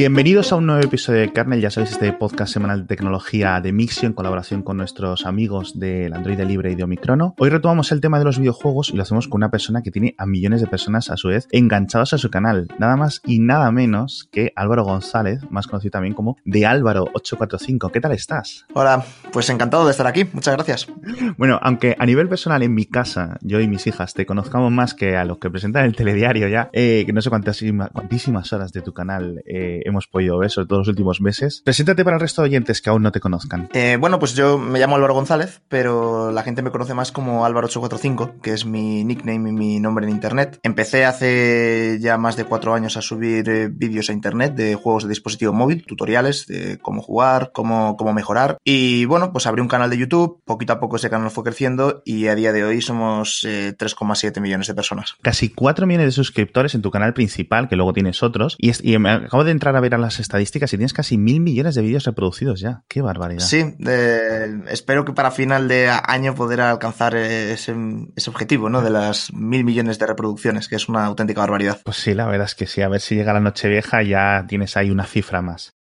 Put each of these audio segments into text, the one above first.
Bienvenidos a un nuevo episodio de Kernel, ya sabéis, este podcast semanal de tecnología de Mixio en colaboración con nuestros amigos del Android Libre y de Omicrono. Hoy retomamos el tema de los videojuegos y lo hacemos con una persona que tiene a millones de personas a su vez enganchados a su canal, nada más y nada menos que Álvaro González, más conocido también como de Álvaro845. ¿Qué tal estás? Hola, pues encantado de estar aquí, muchas gracias. Bueno, aunque a nivel personal en mi casa, yo y mis hijas te conozcamos más que a los que presentan el telediario ya, eh, que no sé cuántas, cuantísimas horas de tu canal eh, hemos podido ver, sobre todo los últimos meses. Preséntate para el resto de oyentes que aún no te conozcan. Eh, bueno, pues yo me llamo Álvaro González, pero la gente me conoce más como Álvaro845, que es mi nickname y mi nombre en internet. Empecé hace ya más de cuatro años a subir eh, vídeos a internet de juegos de dispositivo móvil, tutoriales de cómo jugar, cómo, cómo mejorar. Y bueno, pues abrí un canal de YouTube, poquito a poco ese canal fue creciendo y a día de hoy somos 3,7 millones de personas. Casi 4 millones de suscriptores en tu canal principal, que luego tienes otros. Y, y me acabo de entrar a ver a las estadísticas y tienes casi mil millones de vídeos reproducidos ya. Qué barbaridad. Sí, espero que para final de año poder alcanzar ese, objetivo, ¿no? De las mil millones de reproducciones, que es una auténtica barbaridad. Pues sí, la verdad es que sí. A ver si llega la noche vieja ya tienes ahí una cifra más.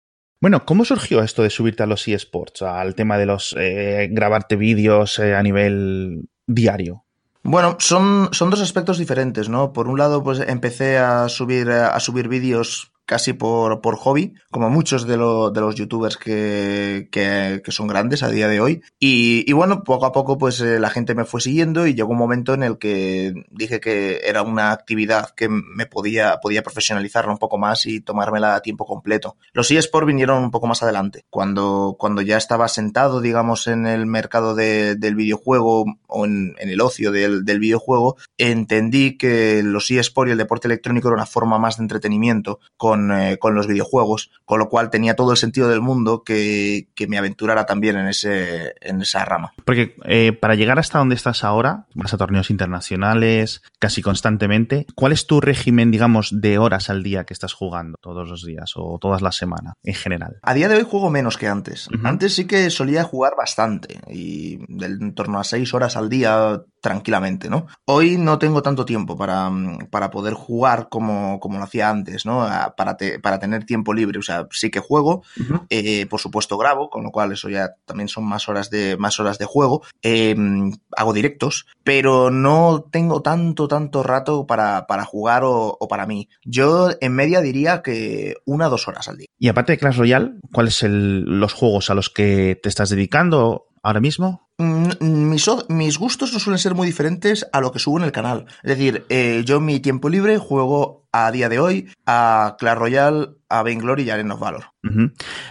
Bueno, ¿cómo surgió esto de subirte a los eSports, al tema de los eh, grabarte vídeos eh, a nivel diario? Bueno, son, son dos aspectos diferentes, ¿no? Por un lado, pues empecé a subir, a subir vídeos casi por, por hobby, como muchos de, de los youtubers que, que, son grandes a día de hoy. Y, bueno, poco a poco pues eh, la gente me fue siguiendo y llegó un momento en el que dije que era una actividad que me podía, podía profesionalizarla un poco más y tomármela a tiempo completo. Los eSports vinieron un poco más adelante, cuando, cuando ya estaba sentado, digamos, en el mercado de, del videojuego o en, en el ocio del, del, videojuego, entendí que los eSports y el deporte electrónico era una forma más de entretenimiento con eh, con, los videojuegos, con lo cual tenía todo el sentido del mundo que, me aventurara también en, ese, en esa rama. Porque eh, para llegar hasta donde estás ahora, vas a torneos internacionales casi constantemente, ¿cuál es tu régimen, digamos, de horas al día que estás jugando todos los días o todas las semanas en general? A día de hoy juego menos que antes. Antes sí que solía jugar bastante y en torno a seis horas al día tranquilamente, ¿no? Hoy no tengo tanto tiempo para, para poder jugar como, como lo hacía antes, ¿no? Para, para tener tiempo libre. O sea, sí que juego, eh, por supuesto grabo, con lo cual eso ya también son más horas de, más horas de juego. Em, hago directos, pero no tengo tanto, tanto rato para, para jugar o, para mí. Yo en media diría que una o dos horas al día. Y aparte de Clash Royale, ¿cuáles son los juegos a los que te estás dedicando ahora mismo? Mm, mis, gustos no suelen ser muy diferentes a lo que subo en el canal. Es decir, eh, yo en mi tiempo libre juego a día de hoy a Clash Royale, a Vainglory y a Arena of Valor.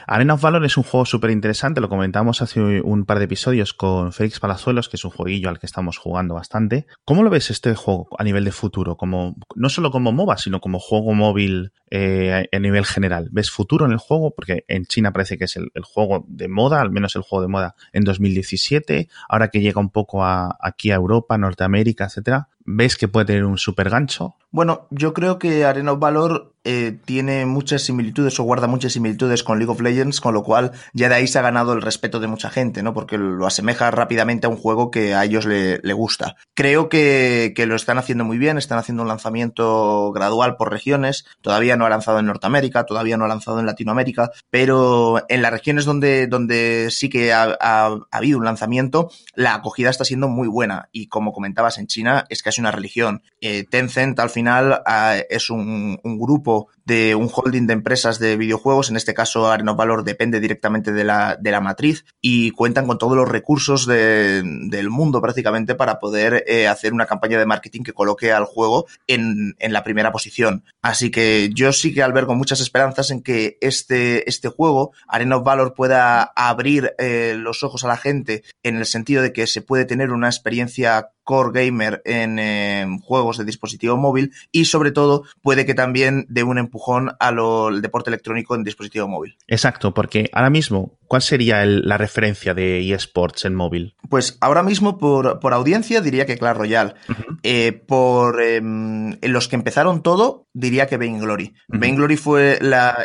Arena of Valor es un juego súper interesante, lo comentamos hace un par de episodios con Félix Palazuelos, que es un jueguillo al que estamos jugando bastante. ¿Cómo lo ves este juego a nivel de futuro? Como, no solo como MOBA, sino como juego móvil eh, a nivel general. ¿Ves futuro en el juego? Porque en China parece que es el, juego de moda, al menos el juego de moda en 2017, ahora que llega un poco aquí a Europa, Norteamérica, etcétera. ¿Ves que puede tener un super gancho? Bueno, yo creo que Arena of Valor eh, tiene muchas similitudes o guarda muchas similitudes con League of Legends, con lo cual ya de ahí se ha ganado el respeto de mucha gente, ¿no? Porque lo asemeja rápidamente a un juego que a ellos le, gusta. Creo que, que, lo están haciendo muy bien, están haciendo un lanzamiento gradual por regiones, todavía no ha lanzado en Norteamérica, todavía no ha lanzado en Latinoamérica, pero en las regiones donde, donde sí que ha, ha habido un lanzamiento, la acogida está siendo muy buena y como comentabas en China es casi una religión. Eh, Tencent al final ah, es un, grupo de un holding de empresas de videojuegos, en este caso Arena Valor depende directamente de la, de la matriz y cuentan con todos los recursos del mundo prácticamente para poder eh, hacer una campaña de marketing que coloque al juego en, en, la primera posición. Así que yo sí que albergo muchas esperanzas en que este, este juego, Arena of Valor, pueda abrir eh, los ojos a la gente en el sentido de que se puede tener una experiencia core gamer en em, juegos de dispositivo móvil y sobre todo puede que también dé un empujón al deporte electrónico en dispositivo móvil. Exacto, porque ahora mismo, ¿cuál sería la referencia de eSports en móvil? Pues ahora mismo por, audiencia diría que Clash Royale. Eh, por em, los que empezaron todo, diría que Vainglory. Vainglory fue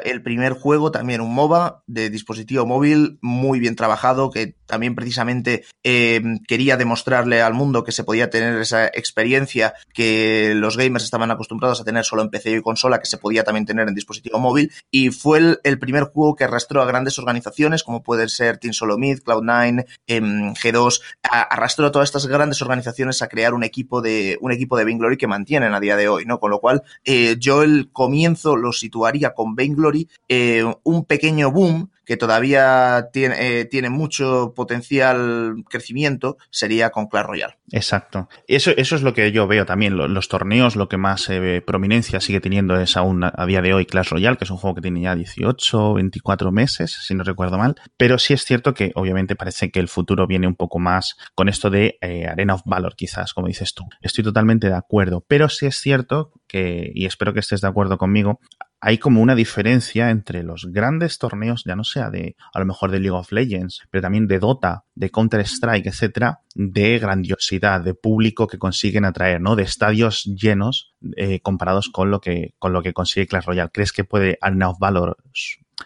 el primer juego, también un MOBA de dispositivo móvil muy bien trabajado, que también precisamente eh, quería demostrarle al mundo que se podía tener esa experiencia que los gamers estaban acostumbrados a tener solo en PC y consola, que se podía también tener en dispositivo móvil, y fue el, primer juego que arrastró a grandes organizaciones como pueden ser Team Solomid, Cloud9, em, G2, arrastró a todas estas grandes organizaciones a crear un equipo de un equipo de Vainglory que mantienen a día de hoy, ¿no? Con lo cual, eh, yo el comienzo lo situaría con Vainglory, eh, un pequeño boom que todavía tiene, eh, tiene mucho potencial crecimiento, sería con Clash Royale. Exacto. Eso, eso es lo que yo veo también. Los, torneos, lo que más eh, prominencia sigue teniendo es aún a, día de hoy Clash Royale, que es un juego que tiene ya 18, 24 meses, si no recuerdo mal. Pero sí es cierto que obviamente parece que el futuro viene un poco más con esto de eh, Arena of Valor, quizás, como dices tú. Estoy totalmente de acuerdo. Pero sí es cierto que, y espero que estés de acuerdo conmigo, hay como una diferencia entre los grandes torneos, ya no sea de, a lo mejor de League of Legends, pero también de Dota, de Counter-Strike, etcétera, de grandiosidad, de público que consiguen atraer, ¿no? De estadios llenos eh, comparados con lo que, con lo que consigue Clash Royale. ¿Crees que puede Arena of Valor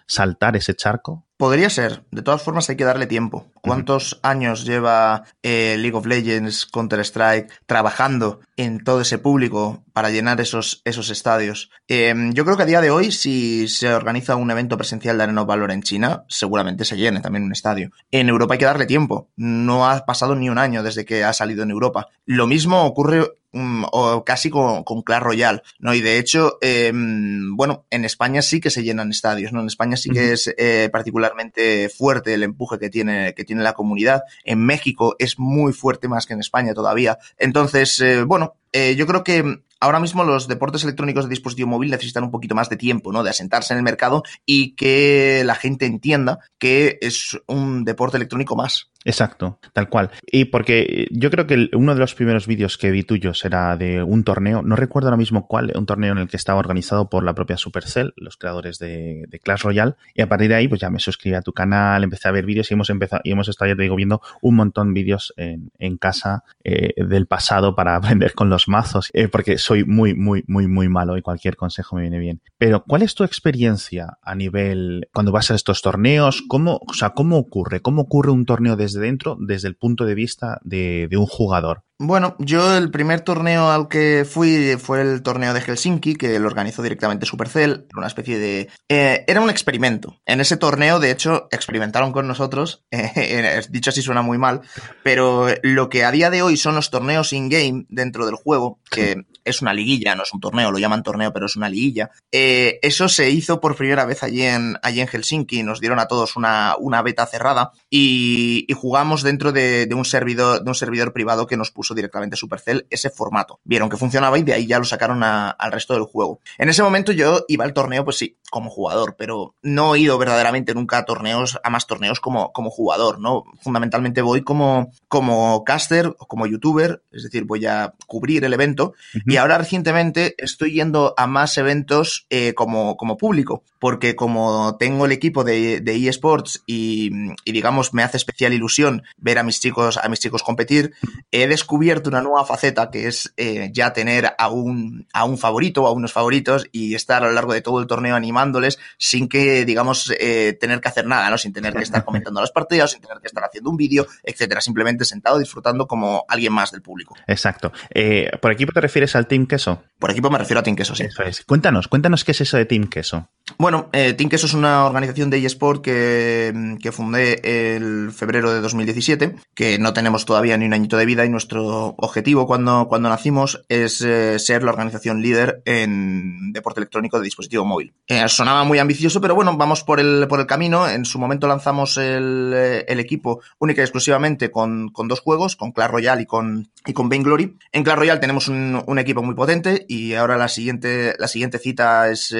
saltar ese charco? Podría ser. De todas formas, hay que darle tiempo. ¿Cuántos años lleva eh, League of Legends, Counter-Strike trabajando en todo ese público para llenar esos, esos estadios? Em, yo creo que a día de hoy, si se organiza un evento presencial de Arena of Valor en China, seguramente se llene también un estadio. En Europa hay que darle tiempo. No ha pasado ni un año desde que ha salido en Europa. Lo mismo ocurre Mm, o casi con, con, Clash Royale, ¿no? Y de hecho, em, bueno, en España sí que se llenan estadios, ¿no? En España sí que es eh, particularmente fuerte el empuje que tiene, que tiene la comunidad. En México es muy fuerte más que en España todavía. Entonces, eh, bueno, eh, yo creo que ahora mismo los deportes electrónicos de dispositivo móvil necesitan un poquito más de tiempo, ¿no? De asentarse en el mercado y que la gente entienda que es un deporte electrónico más. Exacto, tal cual. Y porque yo creo que uno de los primeros vídeos que vi tuyos era de un torneo, no recuerdo ahora mismo cuál, un torneo en el que estaba organizado por la propia Supercell, los creadores de, Clash Royale, y a partir de ahí pues ya me suscribí a tu canal, empecé a ver vídeos y hemos empezado, y hemos estado, ya te digo, viendo un montón de vídeos en, casa eh, del pasado para aprender con los mazos, eh, porque muy, muy, muy, muy malo y cualquier consejo me viene bien. Pero, ¿cuál es tu experiencia a nivel, cuando vas a estos torneos? ¿Cómo, o sea, cómo ocurre? ¿Cómo ocurre un torneo desde dentro, desde el punto de vista de, de un jugador? Bueno, yo el primer torneo al que fui fue el torneo de Helsinki, que lo organizó directamente Supercell, una especie de... Eh, era un experimento. En ese torneo, de hecho, experimentaron con nosotros, eh, dicho así suena muy mal, pero lo que a día de hoy son los torneos in-game dentro del juego, que es una liguilla, no es un torneo, lo llaman torneo, pero es una liguilla, eh, eso se hizo por primera vez allí en, allí en Helsinki, nos dieron a todos una, una beta cerrada y, jugamos dentro de, de, un servidor, de un servidor privado que nos puso directamente Supercell ese formato. Vieron que funcionaba y de ahí ya lo sacaron al resto del juego. En ese momento yo iba al torneo, pues sí, como jugador, pero no he ido verdaderamente nunca a torneos, a más torneos como, como jugador, ¿no? Fundamentalmente voy como, como caster o como youtuber, es decir, voy a cubrir el evento y ahora recientemente estoy yendo a más eventos eh, como, como público, porque como tengo el equipo de, de eSports y, y digamos me hace especial ilusión ver a mis chicos, a mis chicos competir, he descubierto una nueva faceta que es eh, ya tener a un, a un favorito o a unos favoritos y estar a lo largo de todo el torneo animándoles sin que, digamos, eh, tener que hacer nada, ¿no? Sin tener que estar comentando las partidas, sin tener que estar haciendo un vídeo, etcétera. Simplemente sentado disfrutando como alguien más del público. Exacto. Eh, ¿Por equipo te refieres al Team Queso? Por equipo me refiero a Team Queso, sí. Cuéntanos, cuéntanos qué es eso de Team Queso. Bueno, Queso es una organización de eSport que, que fundé el febrero de 2017, que no tenemos todavía ni un añito de vida y nuestro objetivo cuando, cuando nacimos es eh, ser la organización líder en deporte electrónico de dispositivo móvil. Eh, sonaba muy ambicioso, pero bueno, vamos por el, por el camino. En su momento lanzamos el, eh, equipo única y exclusivamente con, dos juegos, con Clash Royale y con, y con Vainglory. En Clash Royale tenemos un, equipo muy potente y ahora la siguiente, la siguiente cita es,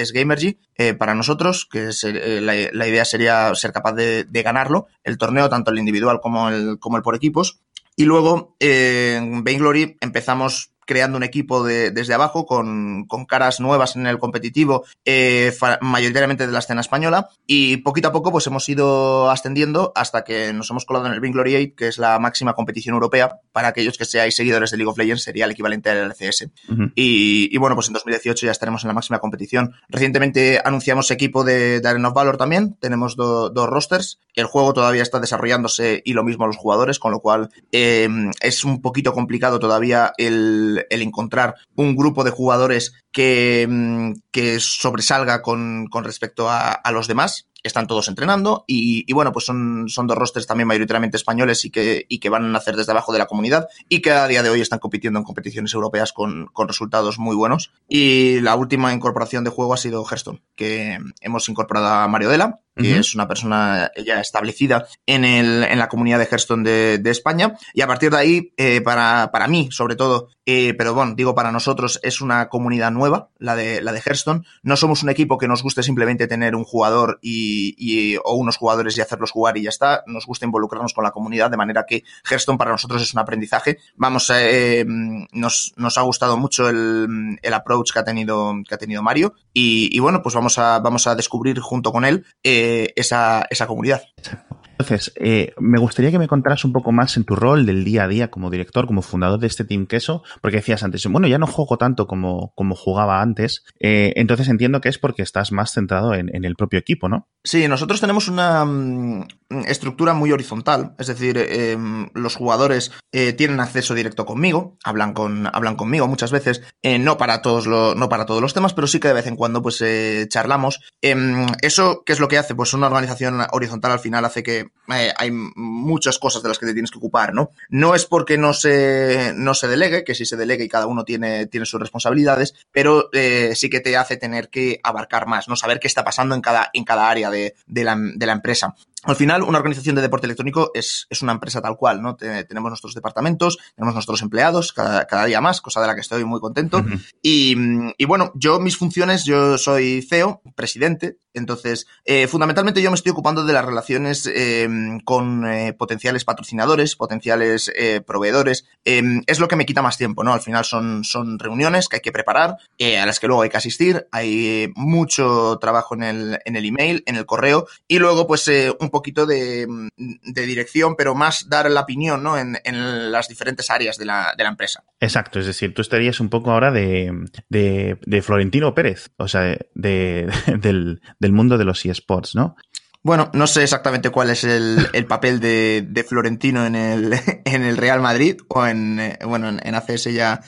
es Gamergy. para nosotros, que la, idea sería ser capaz de, ganarlo, el torneo, tanto el individual como el, como el por equipos. Y luego en Vainglory empezamos creando un equipo de, desde abajo con, con, caras nuevas en el competitivo, eh, mayoritariamente de la escena española, y poquito a poco pues hemos ido ascendiendo hasta que nos hemos colado en el Glory 8, que es la máxima competición europea. Para aquellos que seáis seguidores de League of Legends, sería el equivalente al LCS. y, y, bueno, pues en 2018 ya estaremos en la máxima competición. Recientemente anunciamos equipo de, de Arena of Valor también, tenemos dos rosters. El juego todavía está desarrollándose y lo mismo los jugadores, con lo cual eh, es un poquito complicado todavía el, el encontrar un grupo de jugadores que, mm, que sobresalga con, con respecto a, a, los demás están todos entrenando y, y, bueno, pues son, son dos rosters también mayoritariamente españoles y que, y que van a nacer desde abajo de la comunidad y que a día de hoy están compitiendo en competiciones europeas con, con resultados muy buenos. Y la última incorporación de juego ha sido Hearthstone, que hemos incorporado a Mario Dela, que uh -huh. es una persona ya establecida en, el, en la comunidad de Hearthstone de, de España. Y a partir de ahí, eh, para, para mí, sobre todo, eh, pero bueno, digo para nosotros, es una comunidad nueva, la de, la de Hearthstone. No somos un equipo que nos guste simplemente tener un jugador y, y, o unos jugadores y hacerlos jugar y ya está. Nos gusta involucrarnos con la comunidad, de manera que Hearthstone para nosotros es un aprendizaje. Vamos, eh, nos, nos ha gustado mucho el, el approach que ha tenido, que ha tenido Mario. Y, y bueno, pues vamos a, vamos a descubrir junto con él eh, esa, esa comunidad. Entonces, eh, me gustaría que me contaras un poco más en tu rol del día a día como director, como fundador de este Team Queso, porque decías antes, bueno, ya no juego tanto como, como jugaba antes, eh, entonces entiendo que es porque estás más centrado en, el propio equipo, ¿no? Sí, nosotros tenemos una um, estructura muy horizontal, es decir, eh, los jugadores eh, tienen acceso directo conmigo, hablan, con, hablan conmigo muchas veces, no, para todos lo, no para todos los temas, pero sí que de vez en cuando pues charlamos. Em, eso, ¿qué es lo que hace? Pues una organización horizontal al final hace que eh, hay muchas cosas de las que te tienes que ocupar, ¿no? No es porque no se, no se delegue, que sí se delegue y cada uno tiene, tiene sus responsabilidades, pero eh, sí que te hace tener que abarcar más, ¿no? Saber qué está pasando en cada, en cada área de, de la empresa. Al final, una organización de deporte electrónico es, es una empresa tal cual, ¿no? Te, tenemos nuestros departamentos, tenemos nuestros empleados cada, cada, día más, cosa de la que estoy muy contento. Uh -huh. y, y, bueno, yo, mis funciones, yo soy CEO, presidente, entonces, eh, fundamentalmente yo me estoy ocupando de las relaciones eh, con eh, potenciales patrocinadores, potenciales proveedores. Es lo que me quita más tiempo, ¿no? Al final son, son reuniones que hay que preparar, a las que luego hay que asistir, hay mucho trabajo en el, en el email, en el correo, y luego, pues, eh, un poquito de, de, dirección, pero más dar la opinión, ¿no? En, las diferentes áreas de la, de la, empresa. Exacto, es decir, tú estarías un poco ahora de, de, Florentino Pérez, o sea, de, del, del mundo de los eSports, ¿no? Bueno, no sé exactamente cuál es el, el papel de, de, Florentino en el, en el Real Madrid o en, eh, bueno, en, en, ACS ya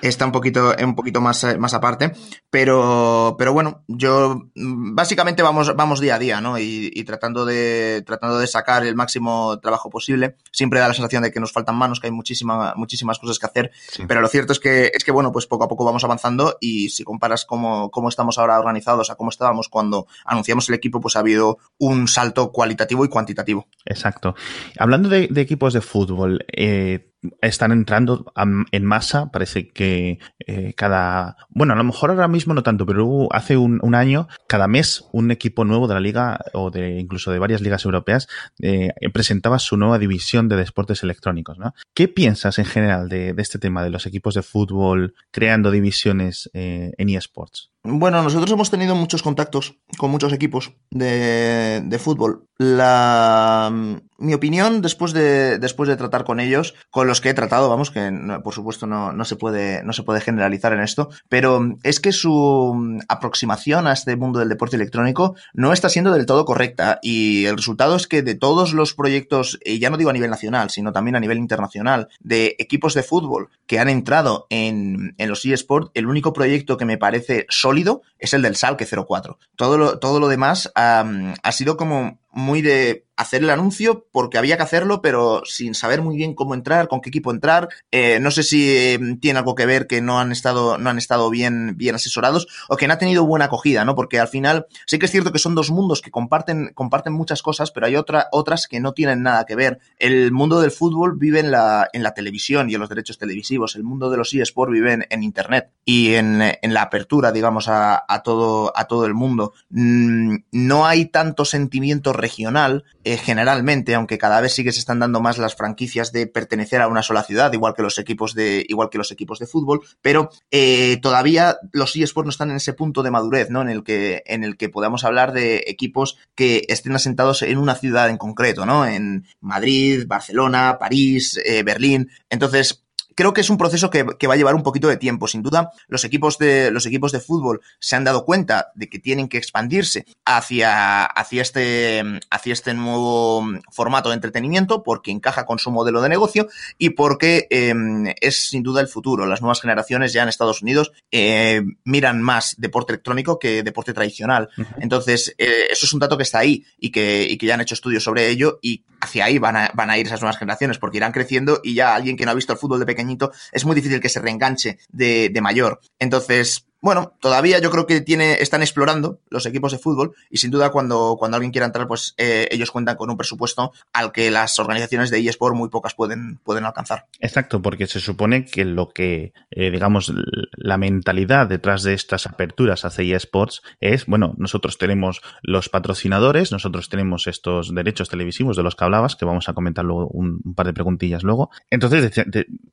está un poquito, un poquito más, más aparte, pero, pero bueno, yo básicamente vamos, vamos día a día, ¿no? Y, y, tratando de, tratando de sacar el máximo trabajo posible. Siempre da la sensación de que nos faltan manos, que hay muchísima, muchísimas cosas que hacer, sí. pero lo cierto es que, es que, bueno, pues poco a poco vamos avanzando y si comparas cómo, cómo estamos ahora organizados a cómo estábamos cuando anunciamos el equipo, pues ha habido un un salto cualitativo y cuantitativo. Exacto. Hablando de, equipos de fútbol, eh, están entrando en masa, parece que eh, cada, bueno, a lo mejor ahora mismo no tanto, pero hace un, año, cada mes un equipo nuevo de la liga o de incluso de varias ligas europeas eh, presentaba su nueva división de deportes electrónicos. ¿Qué piensas en general de, de este tema de los equipos de fútbol creando divisiones eh, en eSports? Bueno, nosotros hemos tenido muchos contactos con muchos equipos de, de fútbol. La, mi opinión, después de, después de tratar con ellos, con los que he tratado, vamos, que por supuesto no, no, se puede, no se puede generalizar en esto, pero es que su aproximación a este mundo del deporte electrónico no está siendo del todo correcta y el resultado es que de todos los proyectos, ya no digo a nivel nacional, sino también a nivel internacional, de equipos de fútbol que han entrado en, en los eSports, el único proyecto que me parece sólido es el del Salque 04. Todo lo, todo lo demás ha sido como muy de hacer el anuncio porque había que hacerlo, pero sin saber muy bien cómo entrar, con qué equipo entrar. Eh, no sé si eh, tiene algo que ver que no han estado, no han estado bien, bien asesorados o que no ha tenido buena acogida, ¿no? Porque al final sí que es cierto que son dos mundos que comparten, comparten muchas cosas, pero hay otra, otras que no tienen nada que ver. El mundo del fútbol vive en la, en la televisión y en los derechos televisivos. El mundo de los eSports vive en, en Internet y en, en, la apertura, digamos, a, a, todo, a todo el mundo. Mm, no hay tanto sentimiento regional eh, generalmente, aunque cada vez sí que se están dando más las franquicias de pertenecer a una sola ciudad, igual que los equipos de, igual que los equipos de fútbol, pero eh, todavía los eSports no están en ese punto de madurez, ¿no? En el que, en el que podamos hablar de equipos que estén asentados en una ciudad en concreto, ¿no? En Madrid, Barcelona, París, eh, Berlín. Entonces, creo que es un proceso que, va a llevar un poquito de tiempo. Sin duda, los equipos de, los equipos de fútbol se han dado cuenta de que tienen que expandirse hacia, hacia, este, hacia este nuevo formato de entretenimiento porque encaja con su modelo de negocio y porque em, es sin duda el futuro. Las nuevas generaciones ya en Estados Unidos eh, miran más deporte electrónico que deporte tradicional. Entonces, eh, eso es un dato que está ahí y que, y que ya han hecho estudios sobre ello y hacia ahí van a, van a ir esas nuevas generaciones porque irán creciendo y ya alguien que no ha visto el fútbol de pequeño es muy difícil que se reenganche de, de mayor. Entonces, bueno, todavía yo creo que tiene, están explorando los equipos de fútbol y sin duda cuando, cuando alguien quiera entrar, pues eh, ellos cuentan con un presupuesto al que las organizaciones de eSport muy pocas pueden, pueden alcanzar. Exacto, porque se supone que lo que, eh, digamos, la mentalidad detrás de estas aperturas hacia eSports es, bueno, nosotros tenemos los patrocinadores, nosotros tenemos estos derechos televisivos de los que hablabas, que vamos a comentar luego un, par de preguntillas luego. Entonces,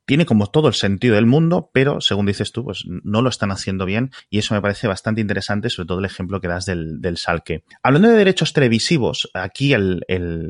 tiene como todo el sentido del mundo, pero según dices tú, pues no lo están haciendo bien y eso me parece bastante interesante, sobre todo el ejemplo que das del, del Salque. Hablando de derechos televisivos, aquí el,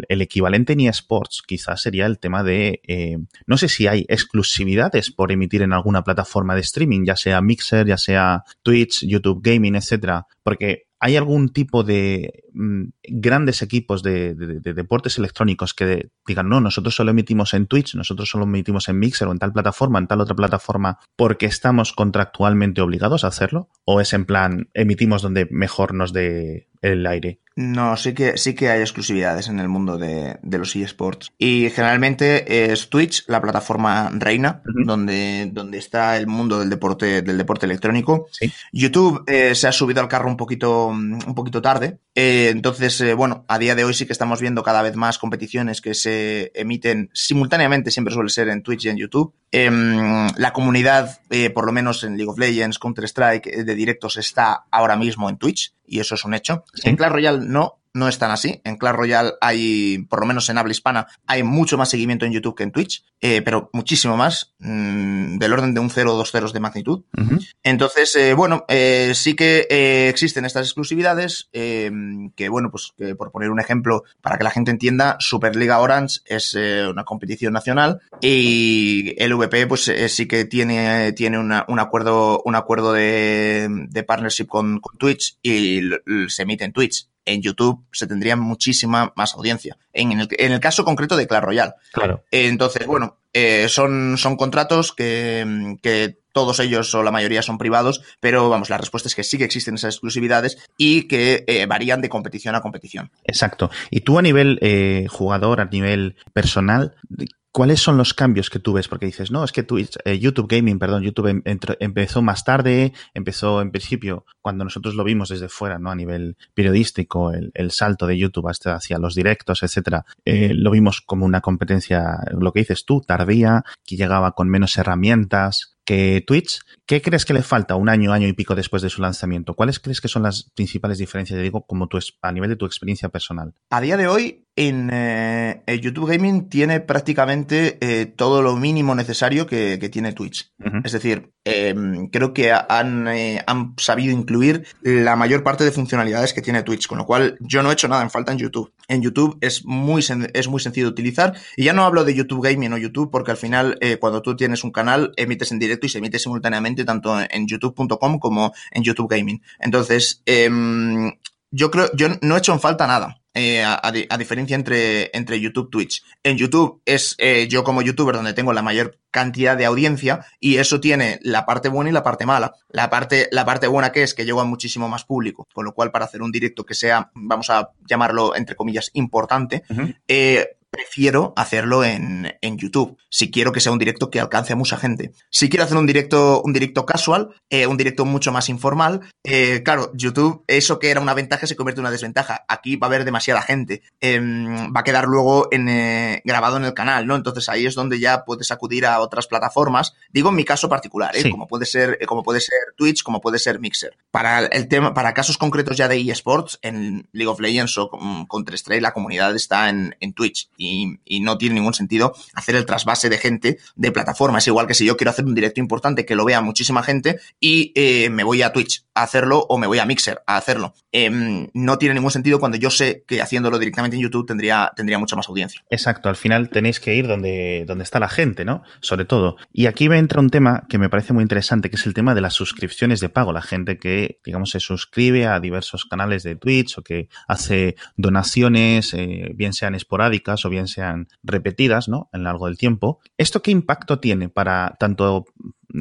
equivalente en eSports quizás sería el tema de, eh, no sé si hay exclusividades por emitir en alguna plataforma de streaming, ya sea Mixer, ya sea Twitch, YouTube Gaming, etcétera, porque ¿Hay algún tipo de mm, grandes equipos de, deportes electrónicos que digan, no, nosotros solo emitimos en Twitch, nosotros solo emitimos en Mixer o en tal plataforma, en tal otra plataforma, porque estamos contractualmente obligados a hacerlo? ¿O es en plan, emitimos donde mejor nos dé el aire? No, sí que, sí que hay exclusividades en el mundo de, los eSports. Y generalmente es Twitch, la plataforma reina, donde, donde está el mundo del deporte, del deporte electrónico. YouTube eh, se ha subido al carro un poquito, un poquito tarde. Eh, entonces, eh, bueno, a día de hoy sí que estamos viendo cada vez más competiciones que se emiten simultáneamente, siempre suele ser en Twitch y en YouTube. Em, la comunidad, por lo menos en League of Legends, Counter-Strike, de directos está ahora mismo en Twitch, y eso es un hecho. En Clash Royale no, no es tan así. En Clash Royale hay, por lo menos en habla hispana, hay mucho más seguimiento en YouTube que en Twitch, eh, pero muchísimo más, mm, del orden de un 0 o dos ceros de magnitud. Entonces, eh, bueno, eh, sí que existen estas exclusividades, que bueno, pues que por poner un ejemplo, para que la gente entienda, Superliga Orange es una competición nacional y el VP pues sí que tiene, tiene un acuerdo, un acuerdo de, de partnership con, con Twitch y se emite en Twitch en YouTube se tendría muchísima más audiencia. En el, en el caso concreto de Clash Royale. Claro. Entonces, bueno, eh, son, son contratos que, que todos ellos o la mayoría son privados, pero vamos, la respuesta es que sí que existen esas exclusividades y que eh, varían de competición a competición. Exacto. Y tú a nivel eh, jugador, a nivel personal, ¿Cuáles son los cambios que tú ves? Porque dices, no, es que Twitch, eh, YouTube Gaming, perdón, YouTube em, empezó más tarde, empezó en principio, cuando nosotros lo vimos desde fuera, ¿no? A nivel periodístico, el, salto de YouTube hasta hacia los directos, etcétera, eh, lo vimos como una competencia, lo que dices tú, tardía, que llegaba con menos herramientas, que Twitch. ¿Qué crees que le falta un año, año y pico después de su lanzamiento? ¿Cuáles crees que son las principales diferencias, digo, como tu, a nivel de tu experiencia personal? A día de hoy, en eh, YouTube Gaming tiene prácticamente eh, todo lo mínimo necesario que, tiene Twitch. Es decir, em, creo que han, eh, han, sabido incluir la mayor parte de funcionalidades que tiene Twitch, con lo cual yo no he hecho nada en falta en YouTube. En YouTube es muy, es muy sencillo utilizar y ya no hablo de YouTube Gaming o YouTube porque al final cuando tú tienes un canal emites en directo y se emite simultáneamente tanto en youtube.com como en YouTube Gaming. Entonces, em, yo creo, yo no he hecho en falta nada. Eh, a, diferencia entre, entre YouTube Twitch. En YouTube es eh, yo como youtuber donde tengo la mayor cantidad de audiencia y eso tiene la parte buena y la parte mala. La parte, la parte buena que es que llego a muchísimo más público, con lo cual para hacer un directo que sea, vamos a llamarlo entre comillas, importante, prefiero hacerlo en, en, YouTube. Si quiero que sea un directo que alcance a mucha gente. Si quiero hacer un directo, un directo casual, eh, un directo mucho más informal, eh, claro, YouTube, eso que era una ventaja se convierte en una desventaja. Aquí va a haber demasiada gente. Em, va a quedar luego en, eh, grabado en el canal, ¿no? Entonces ahí es donde ya puedes acudir a otras plataformas. Digo en mi caso particular, como puede ser, como puede ser Twitch, como puede ser Mixer. Para el tema, para casos concretos ya de eSports, en League of Legends o Counter-Strike, la comunidad está en, en Twitch y, y, no tiene ningún sentido hacer el trasvase de gente de plataforma. Es igual que si yo quiero hacer un directo importante que lo vea muchísima gente y eh, me voy a Twitch a hacerlo o me voy a Mixer a hacerlo. Eh, no tiene ningún sentido cuando yo sé que haciéndolo directamente en YouTube tendría, tendría mucha más audiencia. Exacto, al final tenéis que ir donde, donde está la gente, ¿no? Sobre todo. Y aquí me entra un tema que me parece muy interesante, que es el tema de las suscripciones de pago. La gente que, digamos, se suscribe a diversos canales de Twitch o que hace donaciones, eh, bien sean esporádicas o bien sean repetidas, ¿no? En largo del tiempo. ¿Esto qué impacto tiene para tanto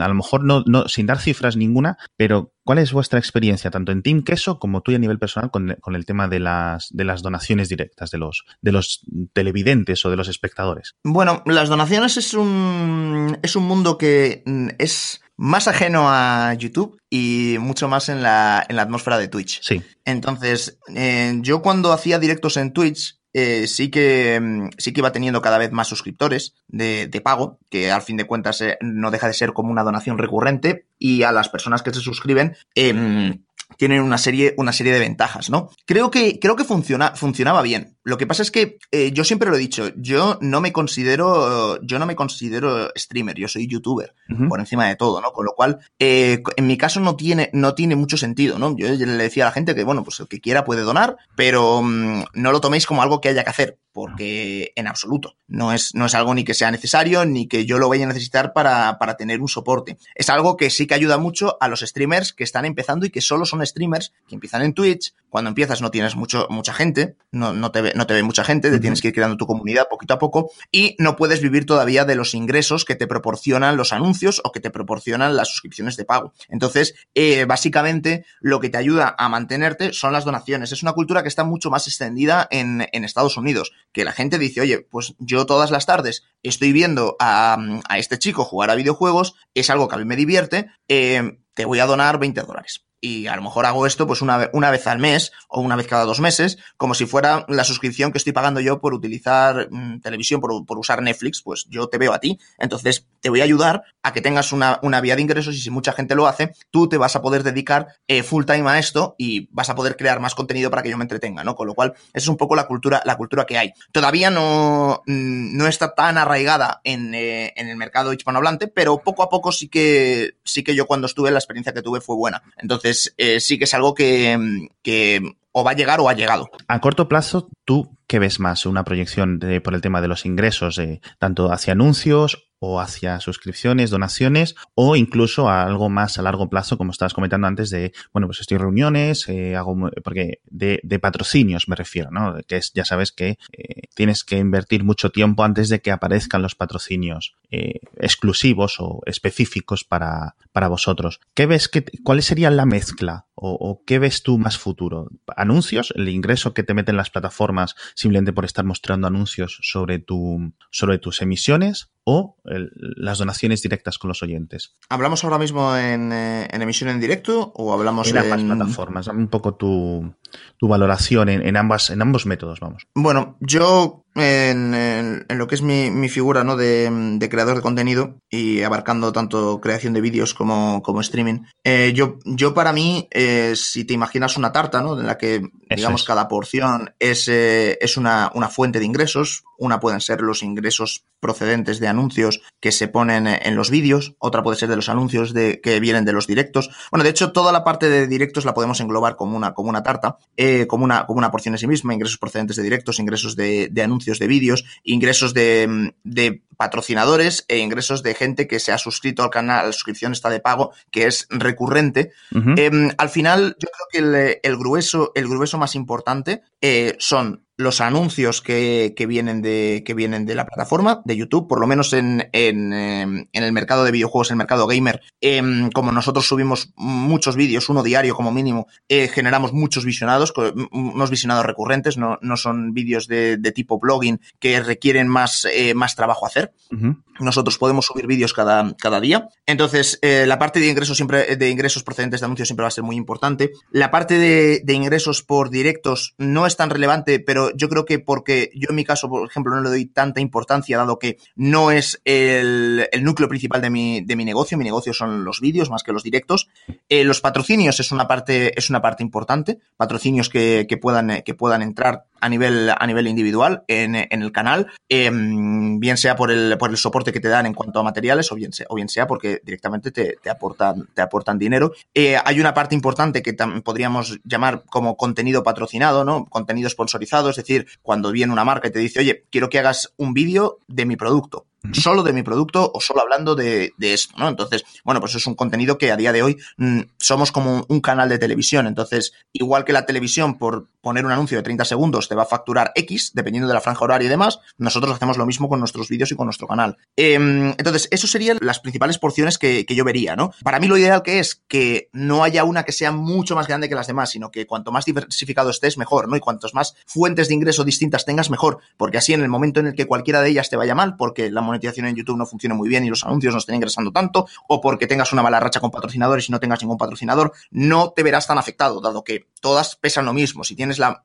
a lo mejor no, no, sin dar cifras ninguna, pero ¿cuál es vuestra experiencia, tanto en Team Queso como tú a nivel personal, con, con, el tema de las, de las donaciones directas de los, de los televidentes o de los espectadores? Bueno, las donaciones es un, es un mundo que mm, es más ajeno a YouTube y mucho más en la, en la atmósfera de Twitch. Sí. Entonces, eh, yo cuando hacía directos en Twitch, eh, sí, que, sí que iba teniendo cada vez más suscriptores de, de pago, que al fin de cuentas eh, no deja de ser como una donación recurrente, y a las personas que se suscriben, eh, tienen una serie, una serie de ventajas, ¿no? Creo que, creo que funciona, funcionaba bien. Lo que pasa es que eh, yo siempre lo he dicho, yo no me considero, yo no me considero streamer, yo soy youtuber, uh -huh. por encima de todo, ¿no? Con lo cual, eh, en mi caso no tiene, no tiene mucho sentido, ¿no? Yo le decía a la gente que, bueno, pues el que quiera puede donar, pero um, no lo toméis como algo que haya que hacer, porque en absoluto. No es, no es algo ni que sea necesario, ni que yo lo vaya a necesitar para, para tener un soporte. Es algo que sí que ayuda mucho a los streamers que están empezando y que solo son streamers que empiezan en Twitch. Cuando empiezas no tienes mucho, mucha gente, no, no, te ve, no te ve mucha gente, te tienes que ir creando tu comunidad poquito a poco y no puedes vivir todavía de los ingresos que te proporcionan los anuncios o que te proporcionan las suscripciones de pago. Entonces, eh, básicamente, lo que te ayuda a mantenerte son las donaciones. Es una cultura que está mucho más extendida en, en Estados Unidos, que la gente dice, oye, pues yo todas las tardes estoy viendo a, a este chico jugar a videojuegos, es algo que a mí me divierte, eh, te voy a donar 20 dólares y a lo mejor hago esto pues una, una vez al mes o una vez cada dos meses, como si fuera la suscripción que estoy pagando yo por utilizar mmm, televisión, por, por, usar Netflix, pues yo te veo a ti. Entonces te voy a ayudar a que tengas una, una vía de ingresos y si mucha gente lo hace, tú te vas a poder dedicar eh, full time a esto y vas a poder crear más contenido para que yo me entretenga, ¿no? Con lo cual, esa es un poco la cultura, la cultura que hay. Todavía no, mm, no está tan arraigada en, eh, en el mercado hispanohablante, pero poco a poco sí que, sí que yo cuando estuve, la experiencia que tuve fue buena. Entonces, eh, sí que es algo que, que, o va a llegar o ha llegado. A corto plazo, ¿tú qué ves más? ¿Una proyección por el tema de los ingresos, tanto hacia anuncios o hacia suscripciones, donaciones, o incluso a algo más a largo plazo, como estabas comentando antes, de, bueno, pues estoy en reuniones, eh, hago, porque de, patrocinios me refiero, ¿no? Que es, ya sabes que eh, tienes que invertir mucho tiempo antes de que aparezcan los patrocinios eh, exclusivos o específicos para, para vosotros. ¿Qué ves que, cuál sería la mezcla o, o, qué ves tú más futuro? ¿Anuncios? ¿El ingreso que te meten las plataformas simplemente por estar mostrando anuncios sobre, tu, sobre tus emisiones? o el, las donaciones directas con los oyentes. ¿Hablamos ahora mismo en, eh, en emisión en directo o hablamos en ambas en... plataformas? Dame un poco tu, tu valoración en, en, ambas, en ambos métodos, vamos. Bueno, yo en, en, en, lo que es mi, mi figura ¿no? de, de, creador de contenido y abarcando tanto creación de vídeos como, como streaming. Eh, yo, yo para mí, eh, si te imaginas una tarta, ¿no? En la que, digamos, es. cada porción es, eh, es una, una fuente de ingresos. Una pueden ser los ingresos procedentes de anuncios que se ponen en los vídeos, otra puede ser de los anuncios de, que vienen de los directos. Bueno, de hecho, toda la parte de directos la podemos englobar como una, como una tarta, eh, como, una, como una porción en sí misma, ingresos procedentes de directos, ingresos de, de anuncios de vídeos, ingresos de, de patrocinadores e ingresos de gente que se ha suscrito al canal, la suscripción está de pago, que es recurrente. Uh -huh. eh, al final, yo creo que el, el, grueso, el grueso más importante eh, son los anuncios que, que, vienen de, que vienen de la plataforma, de YouTube, por lo menos en, en, em, en el mercado de videojuegos, en el mercado gamer, eh, como nosotros subimos muchos vídeos, uno diario como mínimo, eh, generamos muchos visionados, unos visionados recurrentes, no, no son vídeos de, de, tipo blogging que requieren más, eh, más trabajo hacer. Uh -huh. Nosotros podemos subir vídeos cada, cada día. Entonces, eh, la parte de ingresos siempre, de ingresos procedentes de anuncios siempre va a ser muy importante. La parte de, de, ingresos por directos no es tan relevante, pero yo creo que porque yo en mi caso, por ejemplo, no le doy tanta importancia, dado que no es el, el núcleo principal de mi, de mi negocio. Mi negocio son los vídeos más que los directos. Eh, los patrocinios es una parte, es una parte importante. Patrocinios que, que puedan, que puedan entrar a nivel, a nivel individual en, en el canal, eh, bien sea por el, por el soporte que te dan en cuanto a materiales o bien sea, o bien sea porque directamente te, te aportan, te aportan dinero. Eh, hay una parte importante que podríamos llamar como contenido patrocinado, ¿no? Contenido sponsorizado, es decir, cuando viene una marca y te dice, oye, quiero que hagas un vídeo de mi producto solo de mi producto o solo hablando de, de, esto, ¿no? Entonces, bueno, pues es un contenido que a día de hoy mmm, somos como un canal de televisión. Entonces, igual que la televisión, por poner un anuncio de 30 segundos, te va a facturar X, dependiendo de la franja horaria y demás, nosotros hacemos lo mismo con nuestros vídeos y con nuestro canal. Eh, entonces, eso serían las principales porciones que, yo vería, ¿no? Para mí lo ideal que es que no haya una que sea mucho más grande que las demás, sino que cuanto más diversificado estés, mejor, ¿no? Y cuantos más fuentes de ingreso distintas tengas, mejor, porque así en el momento en el que cualquiera de ellas te vaya mal, porque la monetización en YouTube no funcione muy bien y los anuncios no estén ingresando tanto, o porque tengas una mala racha con patrocinadores y no tengas ningún patrocinador, no te verás tan afectado, dado que todas pesan lo mismo. Si tienes la,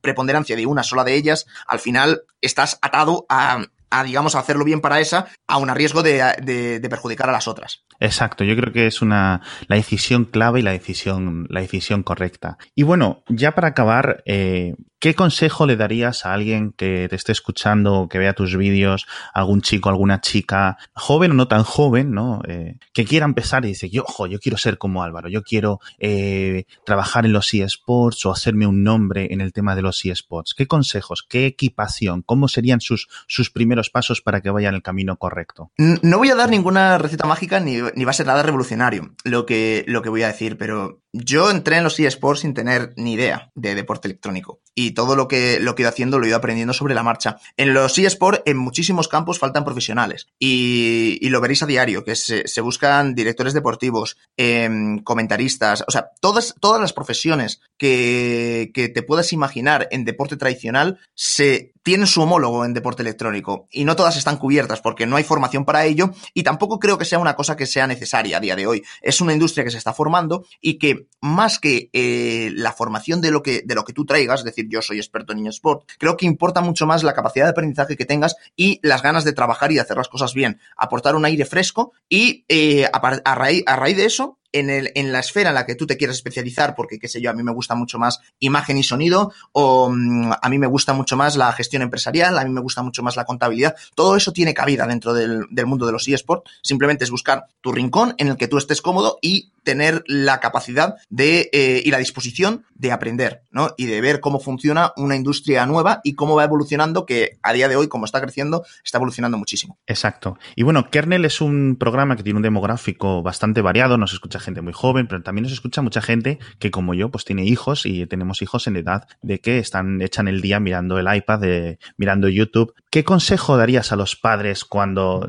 preponderancia de una sola de ellas, al final estás atado a, a digamos, hacerlo bien para esa, aun a riesgo de, de, de, perjudicar a las otras. Exacto, yo creo que es una la decisión clave y la decisión, la decisión correcta. Y bueno, ya para acabar, eh, ¿qué consejo le darías a alguien que te esté escuchando, que vea tus vídeos, algún chico, alguna chica, joven o no tan joven, ¿no? Eh, que quiera empezar y dice, yo, ojo, yo quiero ser como Álvaro, yo quiero eh, trabajar en los eSports o hacerme un nombre en el tema de los eSports. ¿Qué consejos, qué equipación, cómo serían sus, sus primeros pasos para que vayan el camino correcto? No voy a dar ninguna receta mágica ni, ni va a ser nada revolucionario lo que, lo que voy a decir, pero yo entré en los eSports sin tener ni idea de deporte electrónico y todo lo que, lo que he ido haciendo lo he ido aprendiendo sobre la marcha. En los eSports, en muchísimos campos faltan profesionales y, y lo veréis a diario, que se, se buscan directores deportivos, eh, comentaristas, o sea, todas, todas las profesiones que, que te puedas imaginar en deporte tradicional se tienen su homólogo en deporte electrónico y no todas están cubiertas porque no hay formación para ello y tampoco creo que sea una cosa que sea necesaria a día de hoy. Es una industria que se está formando y que más que eh, la formación de lo que, de lo que tú traigas, es decir, yo soy experto en eSport, creo que importa mucho más la capacidad de aprendizaje que tengas y las ganas de trabajar y de hacer las cosas bien, aportar un aire fresco y eh, a, a, raíz, a raíz de eso en, el, en la esfera en la que tú te quieres especializar, porque, qué sé yo, a mí me gusta mucho más imagen y sonido, o um, a mí me gusta mucho más la gestión empresarial, a mí me gusta mucho más la contabilidad, todo eso tiene cabida dentro del, del mundo de los eSports, simplemente es buscar tu rincón en el que tú estés cómodo y tener la capacidad de eh, y la disposición de aprender, ¿no? Y de ver cómo funciona una industria nueva y cómo va evolucionando, que a día de hoy, como está creciendo, está evolucionando muchísimo. Exacto. Y bueno, Kernel es un programa que tiene un demográfico bastante variado, nos escucha gente muy joven, pero también nos escucha mucha gente que, como yo, pues tiene hijos y tenemos hijos en edad de que están, echan el día mirando el iPad, de, mirando YouTube. ¿Qué consejo darías a los padres cuando,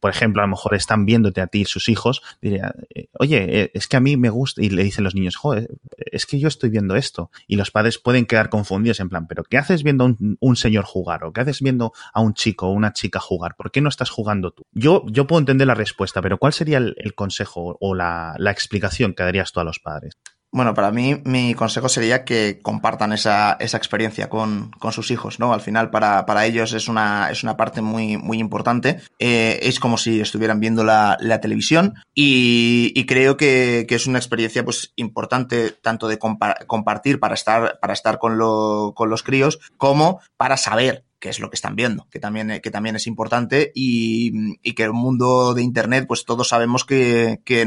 por ejemplo, a lo mejor están viéndote a ti sus hijos? Diría, oye, es que a mí me gusta, y le dicen los niños, joder, es que yo estoy viendo esto. Y los padres pueden quedar confundidos en plan, pero ¿qué haces viendo a un, señor jugar? ¿O qué haces viendo a un chico o una chica jugar? ¿Por qué no estás jugando tú? Yo, yo puedo entender la respuesta, pero ¿cuál sería el, el consejo o la, la explicación que darías tú a los padres? Bueno, para mí mi consejo sería que compartan esa, esa experiencia con, con, sus hijos, ¿no? Al final para, para ellos es una, es una parte muy, muy importante. Eh, es como si estuvieran viendo la, la televisión y, y creo que, que, es una experiencia pues importante tanto de compa compartir para estar, para estar con, lo, con los críos como para saber qué es lo que están viendo, que también, que también es importante y, y que el mundo de Internet, pues todos sabemos que, que,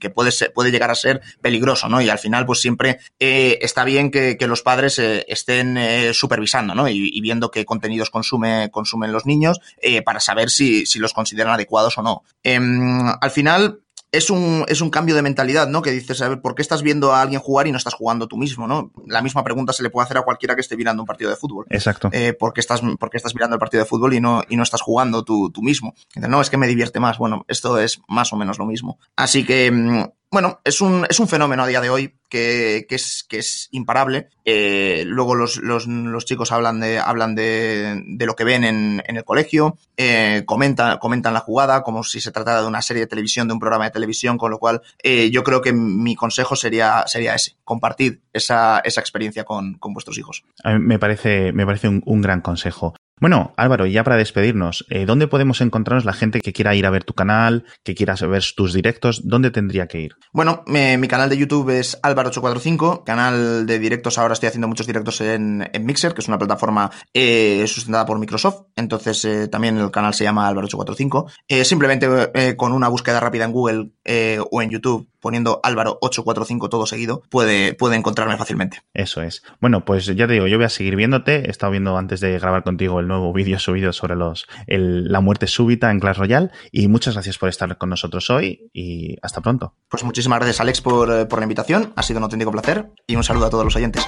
que, puede, ser, puede llegar a ser peligroso, ¿no? Y al final, pues siempre eh, está bien que, que, los padres eh, estén eh, supervisando, ¿no? Y, viendo qué contenidos consume, consumen los niños eh, para saber si, si, los consideran adecuados o no. Em, al final, es un, es un cambio de mentalidad, ¿no? Que dices, a ver, ¿por qué estás viendo a alguien jugar y no estás jugando tú mismo, ¿no? La misma pregunta se le puede hacer a cualquiera que esté mirando un partido de fútbol. Exacto. Eh, ¿por, qué estás, ¿Por qué estás mirando el partido de fútbol y no, y no estás jugando tú, tú mismo? Dices, no, es que me divierte más. Bueno, esto es más o menos lo mismo. Así que, mm, bueno, es un, es un fenómeno a día de hoy que, que, es, que es imparable. Eh, luego los, los, los, chicos hablan de, hablan de, de lo que ven en, en el colegio, eh, comentan, comentan la jugada como si se tratara de una serie de televisión, de un programa de televisión, con lo cual eh, yo creo que mi consejo sería, sería ese, compartir esa, esa experiencia con, con vuestros hijos. A me parece, me parece un, un gran consejo. Bueno, Álvaro, ya para despedirnos, eh, ¿dónde podemos encontrarnos la gente que quiera ir a ver tu canal, que quiera ver tus directos? ¿Dónde tendría que ir? Bueno, me, mi canal de YouTube es Álvaro845, canal de directos, ahora estoy haciendo muchos directos en, en Mixer, que es una plataforma eh, sustentada por Microsoft, entonces eh, también el canal se llama Álvaro845. Eh, simplemente con una búsqueda rápida en Google o en YouTube poniendo Álvaro 845 todo seguido, puede, puede encontrarme fácilmente. Eso es. Bueno, pues ya te digo, yo voy a seguir viéndote. He estado viendo antes de grabar contigo el nuevo vídeo subido sobre los el, la muerte súbita en Clash Royale. Y muchas gracias por estar con nosotros hoy y hasta pronto. Pues muchísimas gracias, Alex, por, por la invitación. Ha sido un auténtico placer y un saludo a todos los oyentes.